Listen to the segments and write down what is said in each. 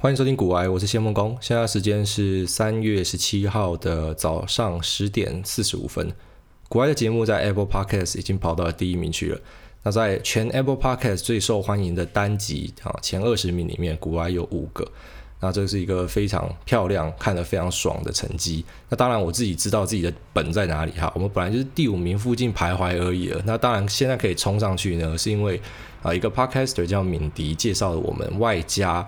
欢迎收听古癌，我是谢孟恭。现在时间是三月十七号的早上十点四十五分。古癌的节目在 Apple Podcast 已经跑到了第一名去了。那在全 Apple Podcast 最受欢迎的单集啊前二十名里面，古癌有五个。那这是一个非常漂亮、看得非常爽的成绩。那当然我自己知道自己的本在哪里哈。我们本来就是第五名附近徘徊而已了。那当然现在可以冲上去呢，是因为啊一个 Podcaster 叫敏迪介绍了我们，外加。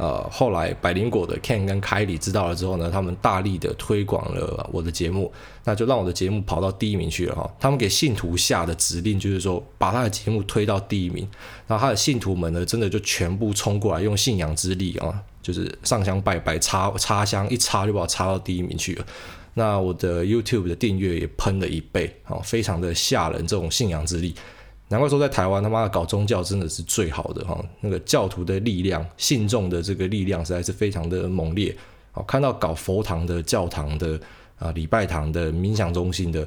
呃，后来百灵果的 Ken 跟 Kylie 知道了之后呢，他们大力的推广了我的节目，那就让我的节目跑到第一名去了哈。他们给信徒下的指令就是说，把他的节目推到第一名，然后他的信徒们呢，真的就全部冲过来，用信仰之力啊，就是上香拜拜，插插香一插就把我插到第一名去了。那我的 YouTube 的订阅也喷了一倍啊，非常的吓人，这种信仰之力。难怪说在台湾他妈的搞宗教真的是最好的哈，那个教徒的力量、信众的这个力量实在是非常的猛烈。好，看到搞佛堂的、教堂的、啊礼拜堂的、冥想中心的，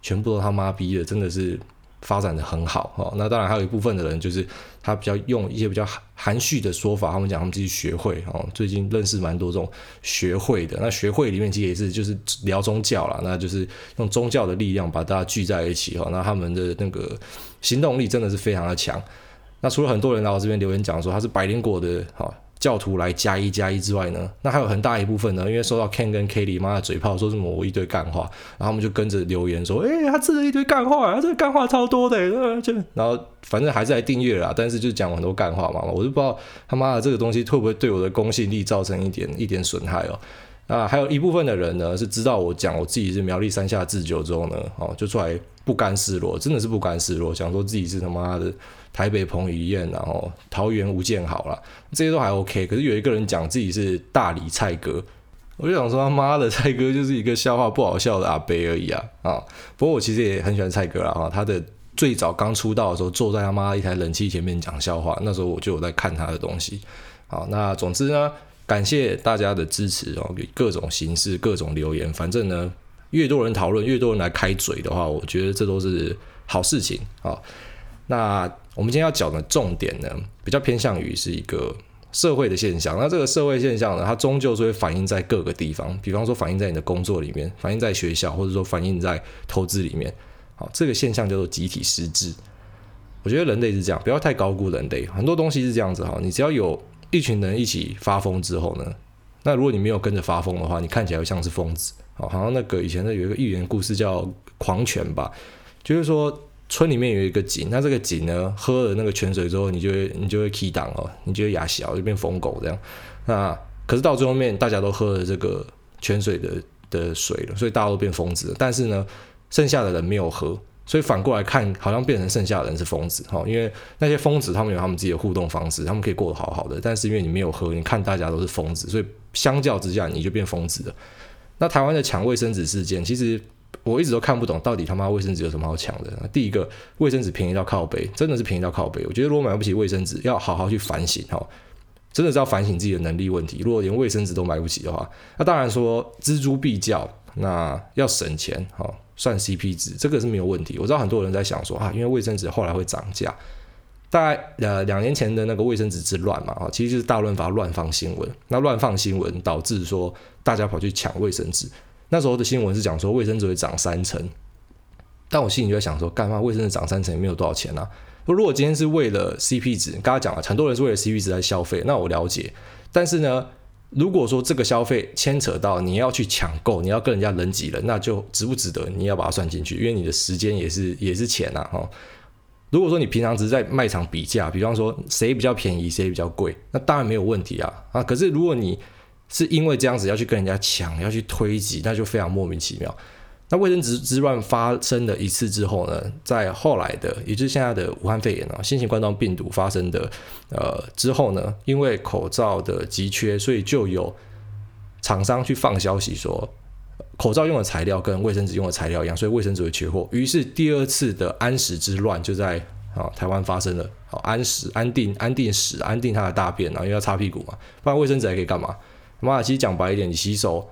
全部都他妈逼的，真的是。发展的很好哈，那当然还有一部分的人就是他比较用一些比较含蓄的说法，他们讲他们自己学会哦，最近认识蛮多这种学会的，那学会里面其实也是就是聊宗教啦，那就是用宗教的力量把大家聚在一起哈，那他们的那个行动力真的是非常的强。那除了很多人来我这边留言讲说他是百灵果的哈。教徒来加一加一之外呢，那还有很大一部分呢，因为收到 Ken 跟 Kelly 妈的嘴炮，说什么我一堆干话，然后他们就跟着留言说，哎、他吃了一堆干话，他这个干话超多的，就然后反正还是来订阅了，但是就讲很多干话嘛，我就不知道他妈的这个东西会不会对我的公信力造成一点一点损害哦。啊，还有一部分的人呢，是知道我讲我自己是苗栗山下智久之后呢，哦，就出来不甘示弱，真的是不甘示弱，想说自己是他妈的。台北彭于晏，然后桃园吴建豪啦，这些都还 OK。可是有一个人讲自己是大理蔡哥，我就想说他妈的蔡哥就是一个笑话不好笑的阿伯而已啊啊！不过我其实也很喜欢蔡哥啦啊，他的最早刚出道的时候，坐在他妈一台冷气前面讲笑话，那时候我就有在看他的东西。好，那总之呢，感谢大家的支持哦，各种形式、各种留言，反正呢，越多人讨论，越多人来开嘴的话，我觉得这都是好事情啊。那我们今天要讲的重点呢，比较偏向于是一个社会的现象。那这个社会现象呢，它终究是会反映在各个地方，比方说反映在你的工作里面，反映在学校，或者说反映在投资里面。好，这个现象叫做集体失智。我觉得人类是这样，不要太高估人类。很多东西是这样子哈，你只要有一群人一起发疯之后呢，那如果你没有跟着发疯的话，你看起来会像是疯子。好，好像那个以前的有一个寓言故事叫《狂犬》吧，就是说。村里面有一个井，那这个井呢，喝了那个泉水之后，你就会你就会起档哦，你就会牙小，就变疯狗这样。那可是到最后面，大家都喝了这个泉水的的水了，所以大家都变疯子了。但是呢，剩下的人没有喝，所以反过来看，好像变成剩下的人是疯子哈。因为那些疯子他们有他们自己的互动方式，他们可以过得好好的。但是因为你没有喝，你看大家都是疯子，所以相较之下，你就变疯子了。那台湾的抢卫生纸事件，其实。我一直都看不懂，到底他妈卫生纸有什么好抢的？第一个，卫生纸便宜到靠背，真的是便宜到靠背。我觉得如果买不起卫生纸，要好好去反省哈，真的是要反省自己的能力问题。如果连卫生纸都买不起的话，那当然说錙铢必较，那要省钱哈，算 CP 值，这个是没有问题。我知道很多人在想说啊，因为卫生纸后来会涨价，大概呃两年前的那个卫生纸之乱嘛，啊其实就是大润发乱放新闻，那乱放新闻导致说大家跑去抢卫生纸。那时候的新闻是讲说卫生纸会涨三成，但我心里就在想说，干嘛卫生纸涨三成也没有多少钱啊？如果今天是为了 CP 值，刚刚讲了，很多人是为了 CP 值在消费，那我了解。但是呢，如果说这个消费牵扯到你要去抢购，你要跟人家人挤人，那就值不值得？你要把它算进去，因为你的时间也是也是钱呐，哈。如果说你平常只是在卖场比价，比方说谁比较便宜，谁比较贵，那当然没有问题啊啊。可是如果你是因为这样子要去跟人家抢，要去推挤，那就非常莫名其妙。那卫生纸之乱发生了一次之后呢，在后来的，也就是现在的武汉肺炎啊，新型冠状病毒发生的呃之后呢，因为口罩的急缺，所以就有厂商去放消息说，口罩用的材料跟卫生纸用的材料一样，所以卫生纸会缺货。于是第二次的安史之乱就在啊台湾发生了。好，安史安定安定屎安定它的大便啊，因为要擦屁股嘛，不然卫生纸还可以干嘛？妈的，其实讲白一点，你洗手、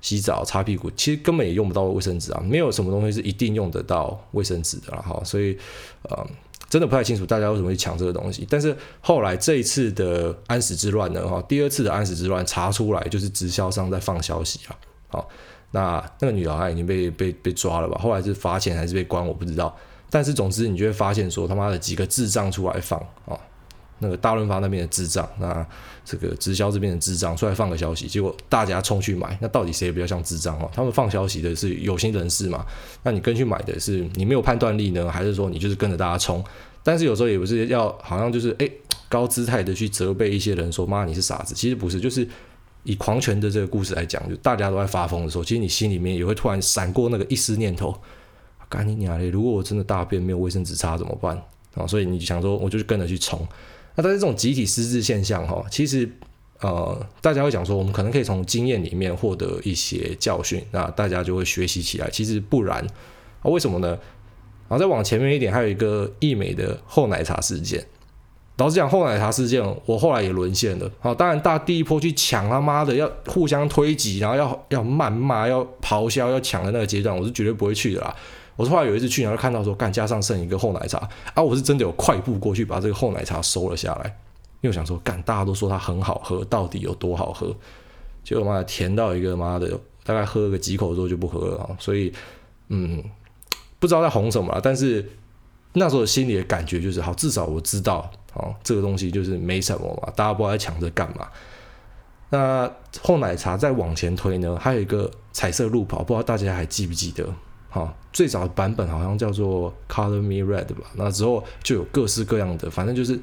洗澡、擦屁股，其实根本也用不到卫生纸啊，没有什么东西是一定用得到卫生纸的哈。所以，呃，真的不太清楚大家为什么会抢这个东西。但是后来这一次的安史之乱呢，哈，第二次的安史之乱查出来就是直销商在放消息啊，好，那那个女的好像已经被被被抓了吧？后来是罚钱还是被关，我不知道。但是总之你就会发现说他妈的几个智障出来放啊。那个大润发那边的智障，那这个直销这边的智障出来放个消息，结果大家冲去买，那到底谁比较像智障哦？他们放消息的是有心人士嘛？那你跟去买的是你没有判断力呢，还是说你就是跟着大家冲？但是有时候也不是要好像就是诶高姿态的去责备一些人说妈你是傻子，其实不是，就是以狂犬的这个故事来讲，就大家都在发疯的时候，其实你心里面也会突然闪过那个一丝念头，干你娘嘞！如果我真的大便没有卫生纸擦怎么办啊？所以你想说，我就跟着去冲。那但是这种集体失智现象哈，其实呃，大家会讲说，我们可能可以从经验里面获得一些教训，那大家就会学习起来。其实不然啊，为什么呢？然后再往前面一点，还有一个义美的后奶茶事件。老实讲，后奶茶事件，我后来也沦陷了。好，当然大第一波去抢他妈的，要互相推挤，然后要要谩骂，要咆哮，要抢的那个阶段，我是绝对不会去的啦。我是后来有一次去，然后看到说，干加上剩一个厚奶茶啊！我是真的有快步过去把这个厚奶茶收了下来，因为我想说，干大家都说它很好喝，到底有多好喝？结果妈的甜到一个妈的，大概喝个几口之后就不喝了！所以，嗯，不知道在红什么，但是那时候心里的感觉就是，好，至少我知道，哦，这个东西就是没什么嘛，大家不知道在抢着干嘛。那厚奶茶再往前推呢，还有一个彩色路跑，不知道大家还记不记得？好，最早的版本好像叫做 Color Me Red 吧，那之后就有各式各样的，反正就是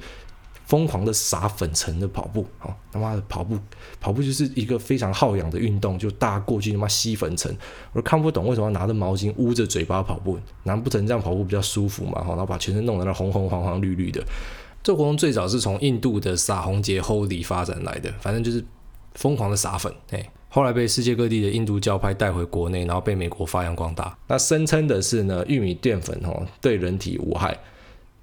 疯狂的撒粉尘的跑步。好，他妈的跑步，跑步就是一个非常耗氧的运动，就大过去他妈吸粉尘，我看不懂为什么要拿着毛巾捂着嘴巴跑步，难不成这样跑步比较舒服嘛？好，然后把全身弄得那红红黄黄绿绿的。这活动最早是从印度的撒红节 Holi 发展来的，反正就是疯狂的撒粉，哎。后来被世界各地的印度教派带回国内，然后被美国发扬光大。那声称的是呢，玉米淀粉哦对人体无害，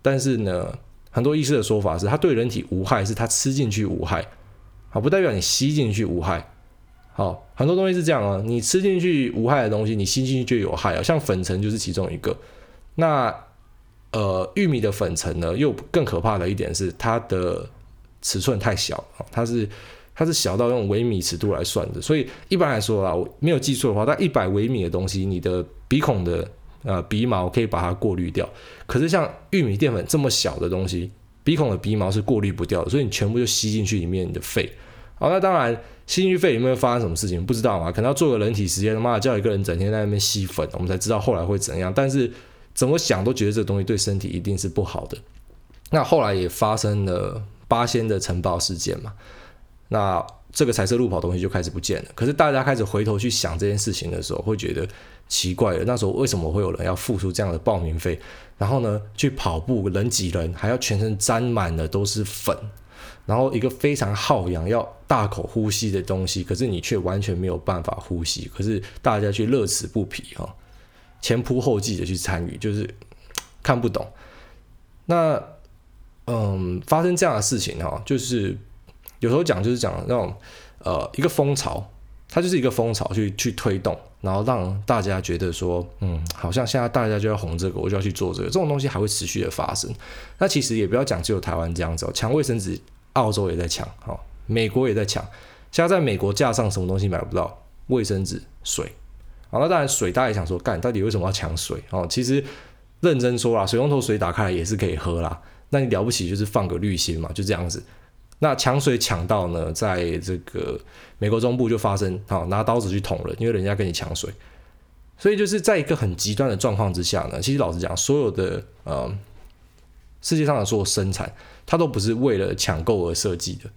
但是呢，很多医师的说法是它对人体无害，是它吃进去无害，好，不代表你吸进去无害。好，很多东西是这样啊，你吃进去无害的东西，你吸进去就有害啊。像粉尘就是其中一个。那呃，玉米的粉尘呢，又更可怕的一点是它的尺寸太小，它是。它是小到用微米尺度来算的，所以一般来说啊，我没有记错的话，它一百微米的东西，你的鼻孔的呃鼻毛可以把它过滤掉。可是像玉米淀粉这么小的东西，鼻孔的鼻毛是过滤不掉的，所以你全部就吸进去里面你的肺。好，那当然吸进去肺里面会发生什么事情不知道嘛？可能要做个人体实验，妈的叫一个人整天在那边吸粉，我们才知道后来会怎样。但是怎么想都觉得这东西对身体一定是不好的。那后来也发生了八仙的尘爆事件嘛。那这个彩色路跑东西就开始不见了。可是大家开始回头去想这件事情的时候，会觉得奇怪了。那时候为什么会有人要付出这样的报名费？然后呢，去跑步人挤人，还要全身沾满了都是粉，然后一个非常耗氧、要大口呼吸的东西，可是你却完全没有办法呼吸。可是大家却乐此不疲哈，前仆后继的去参与，就是看不懂。那嗯，发生这样的事情哈，就是。有时候讲就是讲那种，呃，一个风潮，它就是一个风潮去去推动，然后让大家觉得说，嗯，好像现在大家就要红这个，我就要去做这个，这种东西还会持续的发生。那其实也不要讲只有台湾这样子哦，抢卫生纸，澳洲也在抢，哦，美国也在抢。现在在美国架上什么东西买不到？卫生纸、水。好，那当然水，大家也想说，干，到底为什么要抢水？哦，其实认真说啦，水龙头水打开来也是可以喝啦。那你了不起就是放个滤芯嘛，就这样子。那抢水抢到呢，在这个美国中部就发生，好拿刀子去捅人，因为人家跟你抢水，所以就是在一个很极端的状况之下呢，其实老实讲，所有的呃世界上的所有生产，它都不是为了抢购而设计的，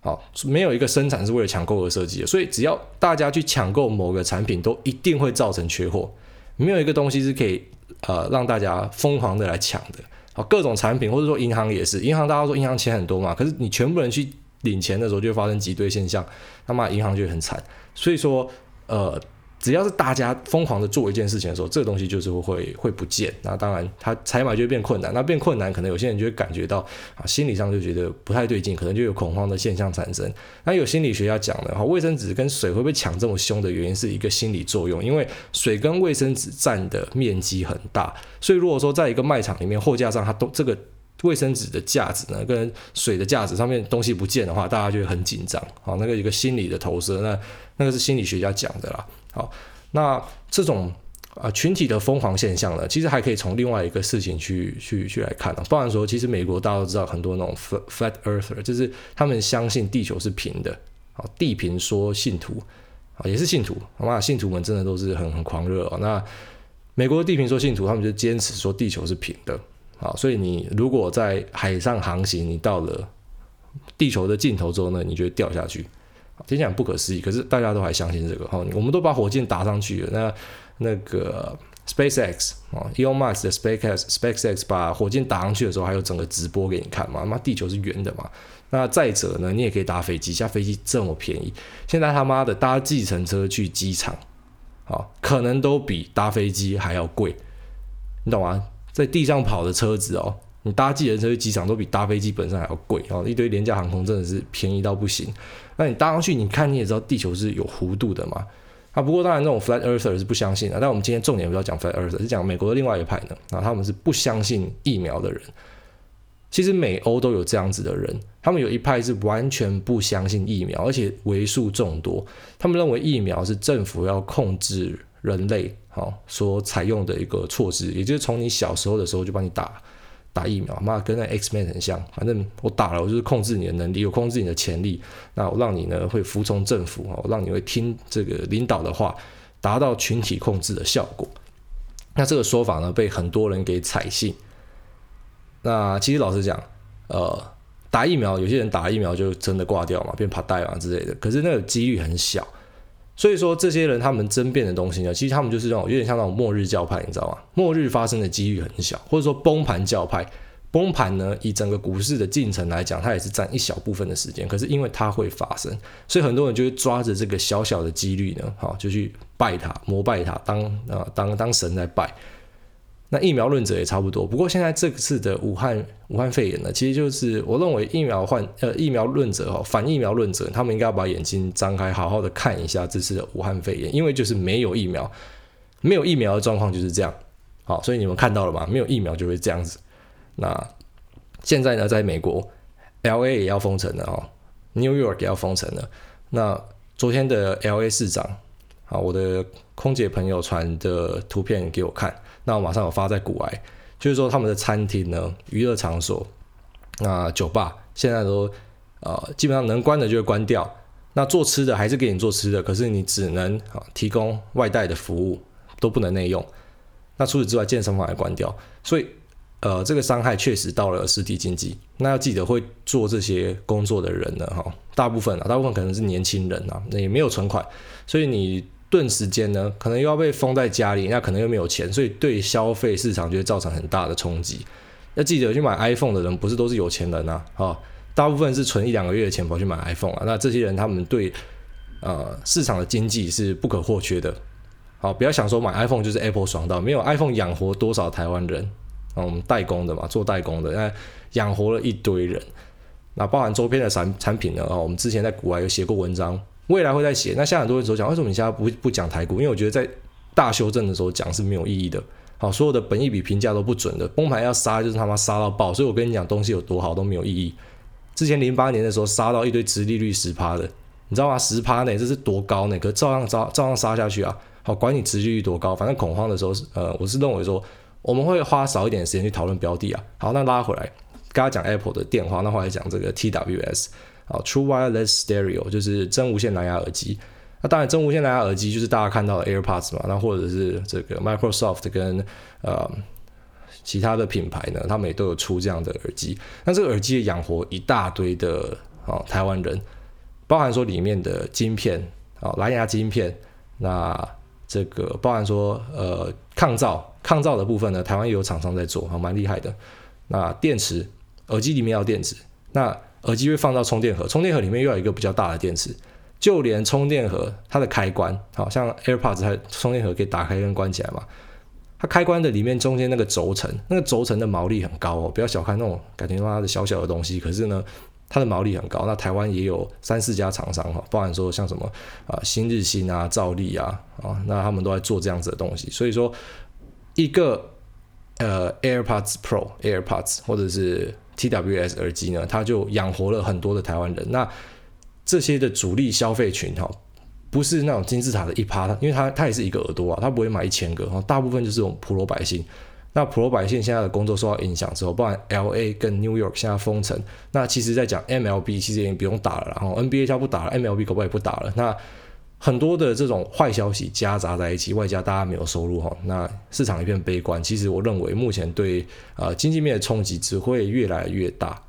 好，没有一个生产是为了抢购而设计的，所以只要大家去抢购某个产品，都一定会造成缺货，没有一个东西是可以呃让大家疯狂的来抢的。啊，各种产品或者说银行也是，银行大家说银行钱很多嘛，可是你全部人去领钱的时候就发生挤兑现象，那么银行就很惨。所以说，呃，只要是大家疯狂的做一件事情的时候，这个东西就是会会不见。那当然，它采买就会变困难。那变困难，可能有些人就会感觉到啊，心理上就觉得不太对劲，可能就有恐慌的现象产生。那有心理学家讲的哈，卫生纸跟水会被抢这么凶的原因是一个心理作用，因为水跟卫生纸占的面积很大，所以如果说在一个卖场里面货架上它都这个卫生纸的架子呢，跟水的架子上面东西不见的话，大家就会很紧张。好，那个一个心理的投射，那那个是心理学家讲的啦。好，那这种啊、群体的疯狂现象呢，其实还可以从另外一个事情去去去来看啊。当然说，其实美国大家都知道很多那种 flat earther，就是他们相信地球是平的啊，地平说信徒啊，也是信徒，好吧？信徒们真的都是很很狂热哦。那美国的地平说信徒，他们就坚持说地球是平的啊，所以你如果在海上航行，你到了地球的尽头之后呢，你就会掉下去。听起来不可思议，可是大家都还相信这个哈。我们都把火箭打上去了，那那个 SpaceX 啊，Elon Musk 的 SpaceX，SpaceX 把火箭打上去的时候，还有整个直播给你看嘛？那地球是圆的嘛？那再者呢，你也可以搭飞机，现在飞机这么便宜，现在他妈的搭计程车去机场，啊，可能都比搭飞机还要贵，你懂吗？在地上跑的车子哦。你搭计程车去机场都比搭飞机本身还要贵哦，一堆廉价航空真的是便宜到不行。那你搭上去，你看你也知道地球是有弧度的嘛。啊，不过当然那种 flat earth 是不相信的。但我们今天重点不要讲 flat earth，是讲美国的另外一派呢。啊，他们是不相信疫苗的人。其实美欧都有这样子的人，他们有一派是完全不相信疫苗，而且为数众多。他们认为疫苗是政府要控制人类好所采用的一个措施，也就是从你小时候的时候就帮你打。打疫苗，妈跟那 Xman 很像。反正我打了，我就是控制你的能力，有控制你的潜力。那我让你呢会服从政府，我让你会听这个领导的话，达到群体控制的效果。那这个说法呢被很多人给采信。那其实老实讲，呃，打疫苗，有些人打疫苗就真的挂掉嘛，变怕带啊之类的。可是那个几率很小。所以说，这些人他们争辩的东西呢，其实他们就是这种有点像那种末日教派，你知道吗？末日发生的几率很小，或者说崩盘教派，崩盘呢，以整个股市的进程来讲，它也是占一小部分的时间。可是因为它会发生，所以很多人就会抓着这个小小的几率呢，好，就去拜它，膜拜它，当啊当当神在拜。那疫苗论者也差不多，不过现在这次的武汉武汉肺炎呢，其实就是我认为疫苗患呃疫苗论者哈反疫苗论者，他们应该要把眼睛张开，好好的看一下这次的武汉肺炎，因为就是没有疫苗，没有疫苗的状况就是这样，好，所以你们看到了吗？没有疫苗就会这样子。那现在呢，在美国，LA 也要封城了哦，New York 也要封城了。那昨天的 LA 市长，啊，我的空姐朋友传的图片给我看。那我马上有发在股癌，就是说他们的餐厅呢、娱乐场所、那酒吧现在都呃基本上能关的就会关掉。那做吃的还是给你做吃的，可是你只能啊提供外带的服务，都不能内用。那除此之外，健身房也关掉。所以呃这个伤害确实到了实体经济。那要记得会做这些工作的人呢，哈，大部分啊，大部分可能是年轻人啊，那也没有存款，所以你。顿时间呢，可能又要被封在家里，那可能又没有钱，所以对消费市场就会造成很大的冲击。要记得去买 iPhone 的人不是都是有钱人啊，啊，大部分是存一两个月的钱跑去买 iPhone 啊。那这些人他们对呃市场的经济是不可或缺的。好，不要想说买 iPhone 就是 Apple 爽到，没有 iPhone 养活多少台湾人啊？我们代工的嘛，做代工的，那养活了一堆人。那包含周边的产产品呢？啊，我们之前在国外有写过文章。未来会再写。那现在很多人说讲，为什么你现在不不讲台股？因为我觉得在大修正的时候讲是没有意义的。好，所有的本益比评价都不准的，崩盘要杀就是他妈杀到爆。所以我跟你讲，东西有多好都没有意义。之前零八年的时候杀到一堆殖利率十趴的，你知道吗？十趴呢，这是多高呢？可照样照照样杀下去啊。好，管你殖利率多高，反正恐慌的时候，呃，我是认为说我们会花少一点时间去讨论标的啊。好，那拉回来，刚刚讲 Apple 的电话，那后来讲这个 TWS。啊，True Wireless Stereo 就是真无线蓝牙耳机。那当然，真无线蓝牙耳机就是大家看到的 AirPods 嘛。那或者是这个 Microsoft 跟呃其他的品牌呢，他们也都有出这样的耳机。那这个耳机也养活一大堆的啊台湾人，包含说里面的晶片啊蓝牙晶片。那这个包含说呃抗噪抗噪的部分呢，台湾也有厂商在做，还蛮厉害的。那电池耳机里面要电池，那耳机会放到充电盒，充电盒里面又有一个比较大的电池。就连充电盒它的开关，好像 AirPods 它充电盒可以打开跟关起来嘛。它开关的里面中间那个轴承，那个轴承的毛利很高哦，不要小看那种感觉它的小小的东西，可是呢，它的毛利很高。那台湾也有三四家厂商哈，包含说像什么啊新日新啊、兆利啊啊，那他们都在做这样子的东西。所以说，一个呃 AirPods Pro、AirPods 或者是 TWS 耳机呢，它就养活了很多的台湾人。那这些的主力消费群哈。不是那种金字塔的一趴，因为它它也是一个耳朵啊，它不会买一千个哈，大部分就是这种普罗百姓。那普罗百姓现在的工作受到影响之后，包含 LA 跟 New York 现在封城，那其实在讲 MLB 其实已经不用打了，然后 NBA 它不打了，MLB 可不可以不打了？那很多的这种坏消息夹杂在一起，外加大家没有收入哈，那市场一片悲观。其实我认为目前对呃经济面的冲击只会越来越大。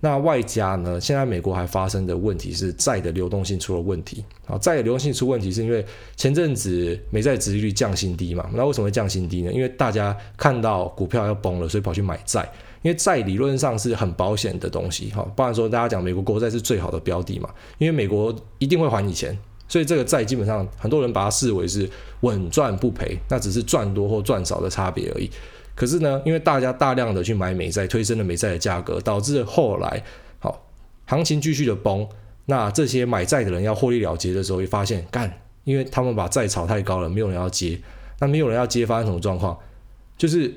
那外加呢？现在美国还发生的问题是债的流动性出了问题。好，债的流动性出问题是因为前阵子美债殖利率降新低嘛？那为什么会降新低呢？因为大家看到股票要崩了，所以跑去买债。因为债理论上是很保险的东西，哈，不然说大家讲美国国债是最好的标的嘛？因为美国一定会还你钱，所以这个债基本上很多人把它视为是稳赚不赔，那只是赚多或赚少的差别而已。可是呢，因为大家大量的去买美债，推升了美债的价格，导致后来好行情继续的崩。那这些买债的人要获利了结的时候，会发现干，因为他们把债炒太高了，没有人要接。那没有人要接，发生什么状况？就是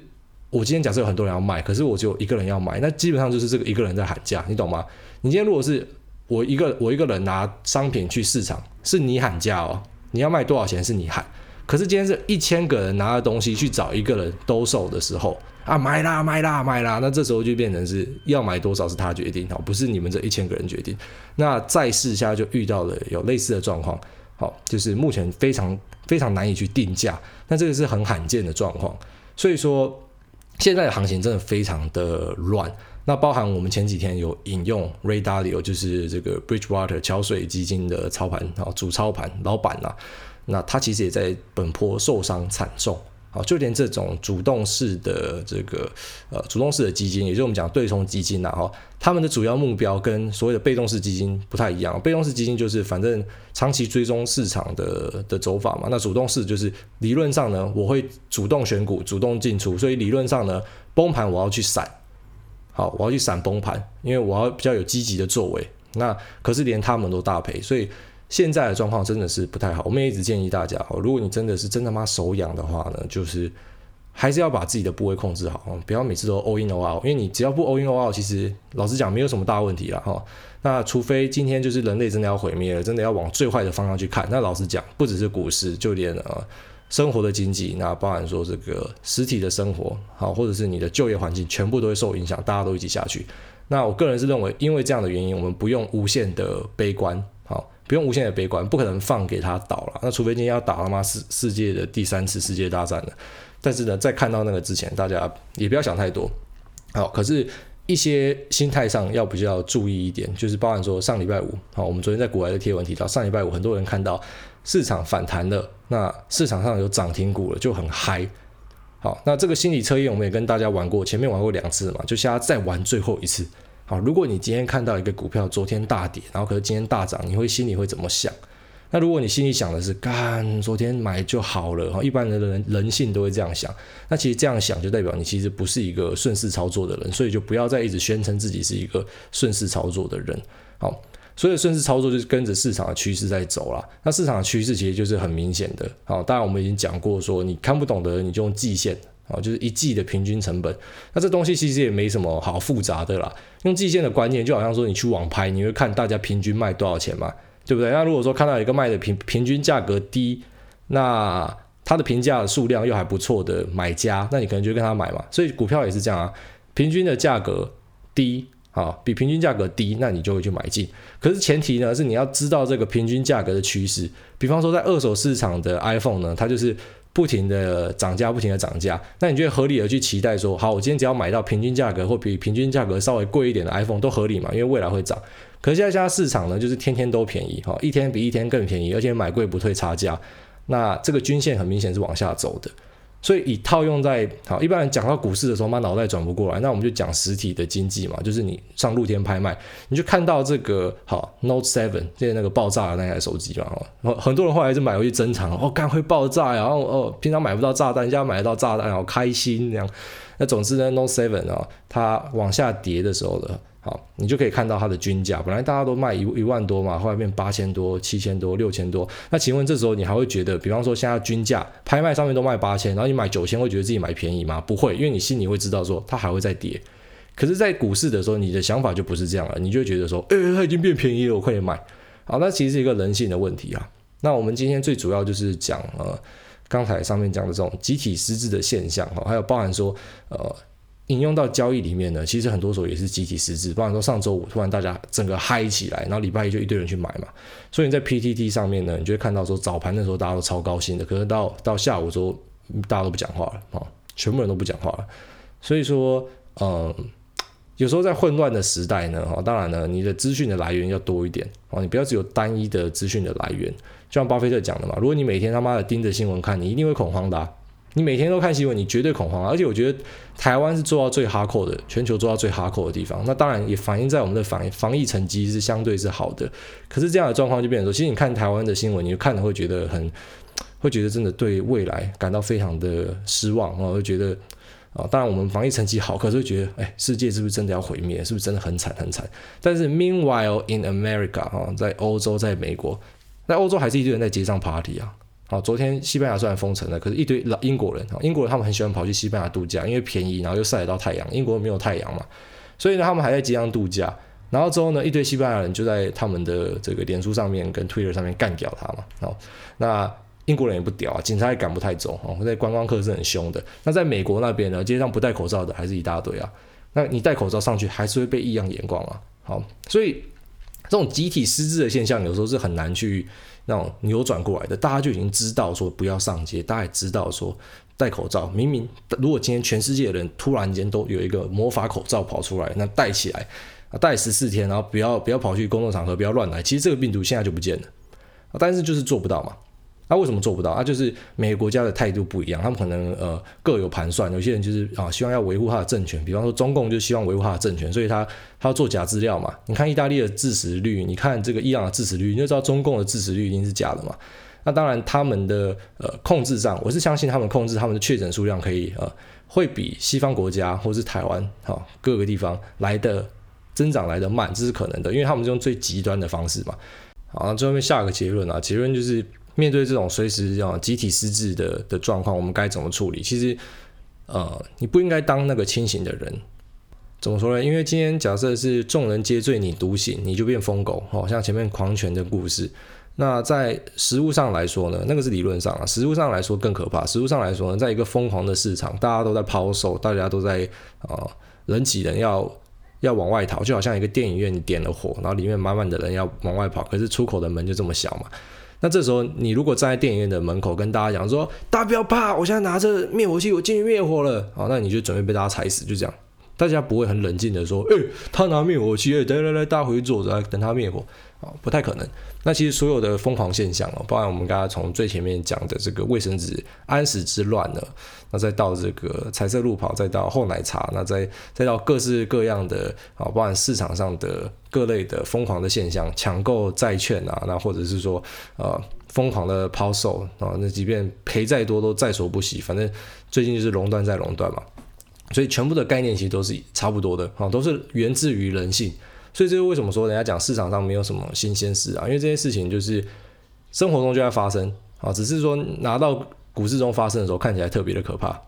我今天假设有很多人要卖，可是我只有一个人要买，那基本上就是这个一个人在喊价，你懂吗？你今天如果是我一个我一个人拿商品去市场，是你喊价哦，你要卖多少钱是你喊。可是今天是一千个人拿的东西去找一个人兜售的时候啊，买啦买啦买啦，那这时候就变成是要买多少是他决定，好，不是你们这一千个人决定。那在市下就遇到了有类似的状况，好，就是目前非常非常难以去定价，那这个是很罕见的状况。所以说现在的行情真的非常的乱。那包含我们前几天有引用 Ray Dalio，就是这个 Bridgewater 桥水基金的操盘啊，主操盘老板呐。那他其实也在本波受伤惨重，啊，就连这种主动式的这个呃主动式的基金，也就是我们讲对冲基金呐，哈，他们的主要目标跟所谓的被动式基金不太一样。被动式基金就是反正长期追踪市场的的走法嘛，那主动式就是理论上呢，我会主动选股、主动进出，所以理论上呢，崩盘我要去闪，好，我要去闪崩盘，因为我要比较有积极的作为。那可是连他们都大赔，所以。现在的状况真的是不太好，我们也一直建议大家哦，如果你真的是真他妈手痒的话呢，就是还是要把自己的部位控制好，不要每次都 all in all out，因为你只要不 all in all out，其实老实讲没有什么大问题了哈。那除非今天就是人类真的要毁灭了，真的要往最坏的方向去看，那老实讲，不只是股市，就连呃生活的经济，那包含说这个实体的生活，好，或者是你的就业环境，全部都会受影响，大家都一起下去。那我个人是认为，因为这样的原因，我们不用无限的悲观，好。不用无限的悲观，不可能放给他倒了。那除非今天要打他妈世世界的第三次世界大战了。但是呢，在看到那个之前，大家也不要想太多。好，可是一些心态上要比较注意一点，就是包含说上礼拜五，好，我们昨天在国外的贴文提到，上礼拜五很多人看到市场反弹了，那市场上有涨停股了，就很嗨。好，那这个心理测验我们也跟大家玩过，前面玩过两次嘛，就现在再玩最后一次。好，如果你今天看到一个股票昨天大跌，然后可是今天大涨，你会心里会怎么想？那如果你心里想的是干昨天买就好了，哈，一般人的人人性都会这样想。那其实这样想就代表你其实不是一个顺势操作的人，所以就不要再一直宣称自己是一个顺势操作的人。好，所以顺势操作就是跟着市场的趋势在走啦。那市场的趋势其实就是很明显的。好，当然我们已经讲过说，你看不懂的你就用季线。啊，就是一季的平均成本，那这东西其实也没什么好复杂的啦。用季线的观念，就好像说你去网拍，你会看大家平均卖多少钱嘛，对不对？那如果说看到一个卖的平平均价格低，那它的评价的数量又还不错的买家，那你可能就跟他买嘛。所以股票也是这样啊，平均的价格低啊，比平均价格低，那你就会去买进。可是前提呢，是你要知道这个平均价格的趋势。比方说在二手市场的 iPhone 呢，它就是。不停的涨价，不停的涨价，那你觉得合理的去期待说，好，我今天只要买到平均价格或比平均价格稍微贵一点的 iPhone 都合理嘛？因为未来会涨。可是现在现在市场呢，就是天天都便宜，哈，一天比一天更便宜，而且买贵不退差价。那这个均线很明显是往下走的。所以以套用在好，一般人讲到股市的时候，妈脑袋转不过来，那我们就讲实体的经济嘛，就是你上露天拍卖，你就看到这个好 Note Seven，现在那个爆炸的那台手机嘛，哦，很多人后来就买回去珍藏，哦，干会爆炸呀，然后哦，平常买不到炸弹，现在买得到炸弹，好开心这样。那总之呢，Note Seven 啊，它往下跌的时候呢。好，你就可以看到它的均价，本来大家都卖一一万多嘛，后来变八千多、七千多、六千多。那请问这时候你还会觉得，比方说现在均价拍卖上面都卖八千，然后你买九千，会觉得自己买便宜吗？不会，因为你心里会知道说它还会再跌。可是，在股市的时候，你的想法就不是这样了，你就会觉得说，哎、它已经变便宜了，我快点买。好，那其实是一个人性的问题啊。那我们今天最主要就是讲呃，刚才上面讲的这种集体失智的现象哈，还有包含说呃。引用到交易里面呢，其实很多时候也是集体失智。不然说上周五突然大家整个嗨起来，然后礼拜一就一堆人去买嘛。所以你在 PTT 上面呢，你就会看到说早盘的时候大家都超高兴的，可是到到下午的时候大家都不讲话了啊，全部人都不讲话了。所以说，嗯，有时候在混乱的时代呢，哈，当然呢，你的资讯的来源要多一点啊，你不要只有单一的资讯的来源。就像巴菲特讲的嘛，如果你每天他妈的盯着新闻看，你一定会恐慌的。你每天都看新闻，你绝对恐慌。而且我觉得台湾是做到最哈扣的，全球做到最哈扣的地方。那当然也反映在我们的防防疫成绩是相对是好的。可是这样的状况就变成说，其实你看台湾的新闻，你就看了会觉得很，会觉得真的对未来感到非常的失望啊，会觉得啊，当然我们防疫成绩好，可是会觉得，哎，世界是不是真的要毁灭？是不是真的很惨很惨？但是 Meanwhile in America 啊，在欧洲，在美国，在欧洲还是一堆人在街上 party 啊。好，昨天西班牙虽然封城了，可是一堆老英国人，英国人他们很喜欢跑去西班牙度假，因为便宜，然后又晒得到太阳。英国没有太阳嘛，所以呢，他们还在街上度假。然后之后呢，一堆西班牙人就在他们的这个脸书上面跟 Twitter 上面干掉他嘛。好，那英国人也不屌啊，警察也赶不太走。哦，在观光客是很凶的。那在美国那边呢，街上不戴口罩的还是一大堆啊。那你戴口罩上去，还是会被异样眼光啊。好，所以这种集体失智的现象，有时候是很难去。那种扭转过来的，大家就已经知道说不要上街，大家也知道说戴口罩。明明如果今天全世界的人突然间都有一个魔法口罩跑出来，那戴起来啊，戴十四天，然后不要不要跑去公众场合，不要乱来。其实这个病毒现在就不见了，但是就是做不到嘛。那、啊、为什么做不到？啊，就是每个国家的态度不一样，他们可能呃各有盘算。有些人就是啊，希望要维护他的政权，比方说中共就希望维护他的政权，所以他他要做假资料嘛。你看意大利的致死率，你看这个伊朗的致死率，你就知道中共的致死率一定是假的嘛。那当然他们的呃控制上，我是相信他们控制他们的确诊数量可以呃会比西方国家或是台湾哈、哦、各个地方来的增长来的慢，这是可能的，因为他们是用最极端的方式嘛。好，最后面下个结论啊，结论就是。面对这种随时要集体失智的的状况，我们该怎么处理？其实，呃，你不应该当那个清醒的人。怎么说呢？因为今天假设是众人皆醉你独醒，你就变疯狗。好像前面狂犬的故事。那在实务上来说呢，那个是理论上啊。实务上来说更可怕。实务上来说呢，在一个疯狂的市场，大家都在抛售，大家都在啊、呃、人挤人要要往外逃，就好像一个电影院你点了火，然后里面满满的人要往外跑，可是出口的门就这么小嘛。那这时候，你如果站在电影院的门口跟大家讲说：“大家不要怕，我现在拿着灭火器，我进去灭火了。”好，那你就准备被大家踩死，就这样。大家不会很冷静的说：“诶、他拿灭火器，来来来，大家回去坐着，等他灭火。”啊，不太可能。那其实所有的疯狂现象哦，包含我们刚才从最前面讲的这个卫生纸安史之乱呢，那再到这个彩色路跑，再到后奶茶，那再再到各式各样的啊，包含市场上的各类的疯狂的现象，抢购债券啊，那或者是说呃疯狂的抛售啊，那即便赔再多都在所不惜，反正最近就是垄断再垄断嘛，所以全部的概念其实都是差不多的啊，都是源自于人性。所以这是为什么说人家讲市场上没有什么新鲜事啊？因为这些事情就是生活中就在发生啊，只是说拿到股市中发生的时候看起来特别的可怕。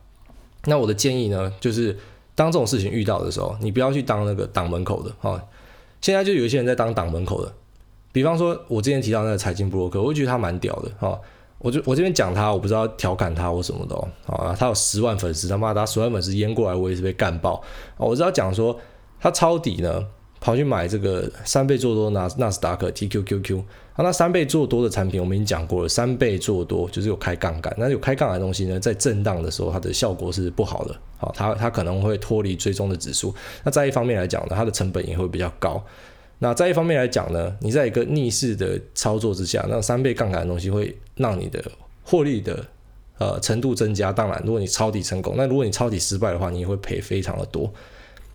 那我的建议呢，就是当这种事情遇到的时候，你不要去当那个挡门口的啊。现在就有一些人在当挡门口的，比方说我之前提到那个财经部落客，我就觉得他蛮屌的啊。我就我这边讲他，我不知道调侃他或什么的哦。啊，他有十万粉丝，他妈他十万粉丝淹过来，我也是被干爆。我知道讲说他抄底呢。跑去买这个三倍做多纳纳斯达克 TQQQ，啊，那三倍做多的产品我们已经讲过了，三倍做多就是有开杠杆，那有开杠杆的东西呢，在震荡的时候它的效果是不好的，好，它它可能会脱离追踪的指数。那在一方面来讲呢，它的成本也会比较高。那在一方面来讲呢，你在一个逆势的操作之下，那三倍杠杆的东西会让你的获利的呃程度增加。当然，如果你抄底成功，那如果你抄底失败的话，你也会赔非常的多。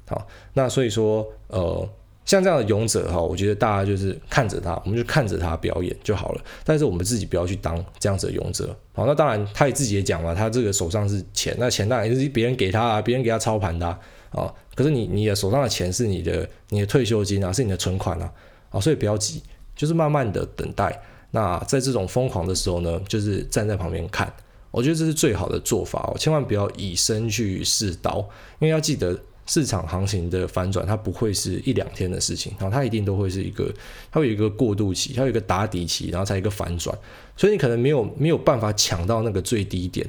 好，那所以说，呃，像这样的勇者哈，我觉得大家就是看着他，我们就看着他表演就好了。但是我们自己不要去当这样子的勇者。好，那当然他也自己也讲了，他这个手上是钱，那钱当然也是别人给他啊，别人给他操盘的啊。啊，可是你你的手上的钱是你的你的退休金啊，是你的存款啊，啊，所以不要急，就是慢慢的等待。那在这种疯狂的时候呢，就是站在旁边看，我觉得这是最好的做法哦，千万不要以身去试刀，因为要记得。市场行情的反转，它不会是一两天的事情，然后它一定都会是一个，它有一个过渡期，它有一个打底期，然后才一个反转，所以你可能没有没有办法抢到那个最低点，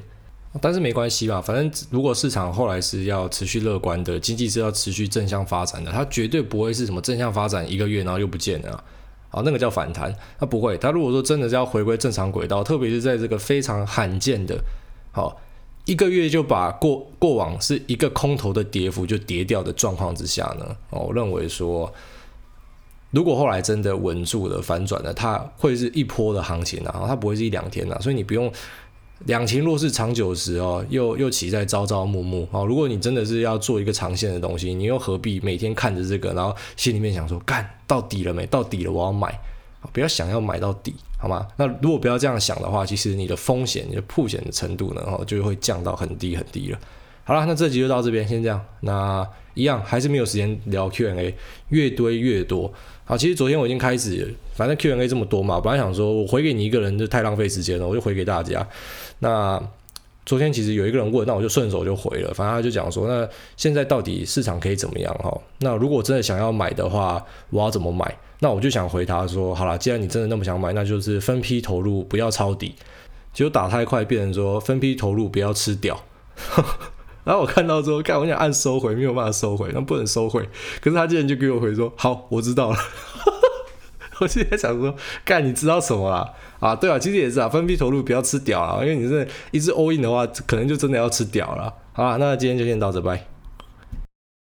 但是没关系吧，反正如果市场后来是要持续乐观的，经济是要持续正向发展的，它绝对不会是什么正向发展一个月然后又不见了。啊，啊那个叫反弹，它不会，它如果说真的是要回归正常轨道，特别是在这个非常罕见的，好。一个月就把过过往是一个空头的跌幅就跌掉的状况之下呢，我认为说，如果后来真的稳住了反转了，它会是一波的行情啊，它不会是一两天啊，所以你不用两情若是长久时哦，又又岂在朝朝暮暮啊？如果你真的是要做一个长线的东西，你又何必每天看着这个，然后心里面想说，干到底了没？到底了，我要买。不要想要买到底，好吗？那如果不要这样想的话，其实你的风险、你的曝险的程度呢，哦，就会降到很低很低了。好了，那这集就到这边，先这样。那一样还是没有时间聊 Q&A，越堆越多。好，其实昨天我已经开始，反正 Q&A 这么多嘛，本来想说我回给你一个人就太浪费时间了，我就回给大家。那昨天其实有一个人问，那我就顺手就回了。反正他就讲说，那现在到底市场可以怎么样？哈，那如果真的想要买的话，我要怎么买？那我就想回答说，好了，既然你真的那么想买，那就是分批投入，不要抄底。结果打太快，变成说分批投入，不要吃屌。然后我看到之后，看我想按收回，没有办法收回，那不能收回。可是他竟然就给我回说，好，我知道了。我现在想说，干，你知道什么啦？啊，对啊，其实也是啊，分批投入不要吃屌啊，因为你是一直 all in 的话，可能就真的要吃屌了。好啦，那今天就先到这，拜。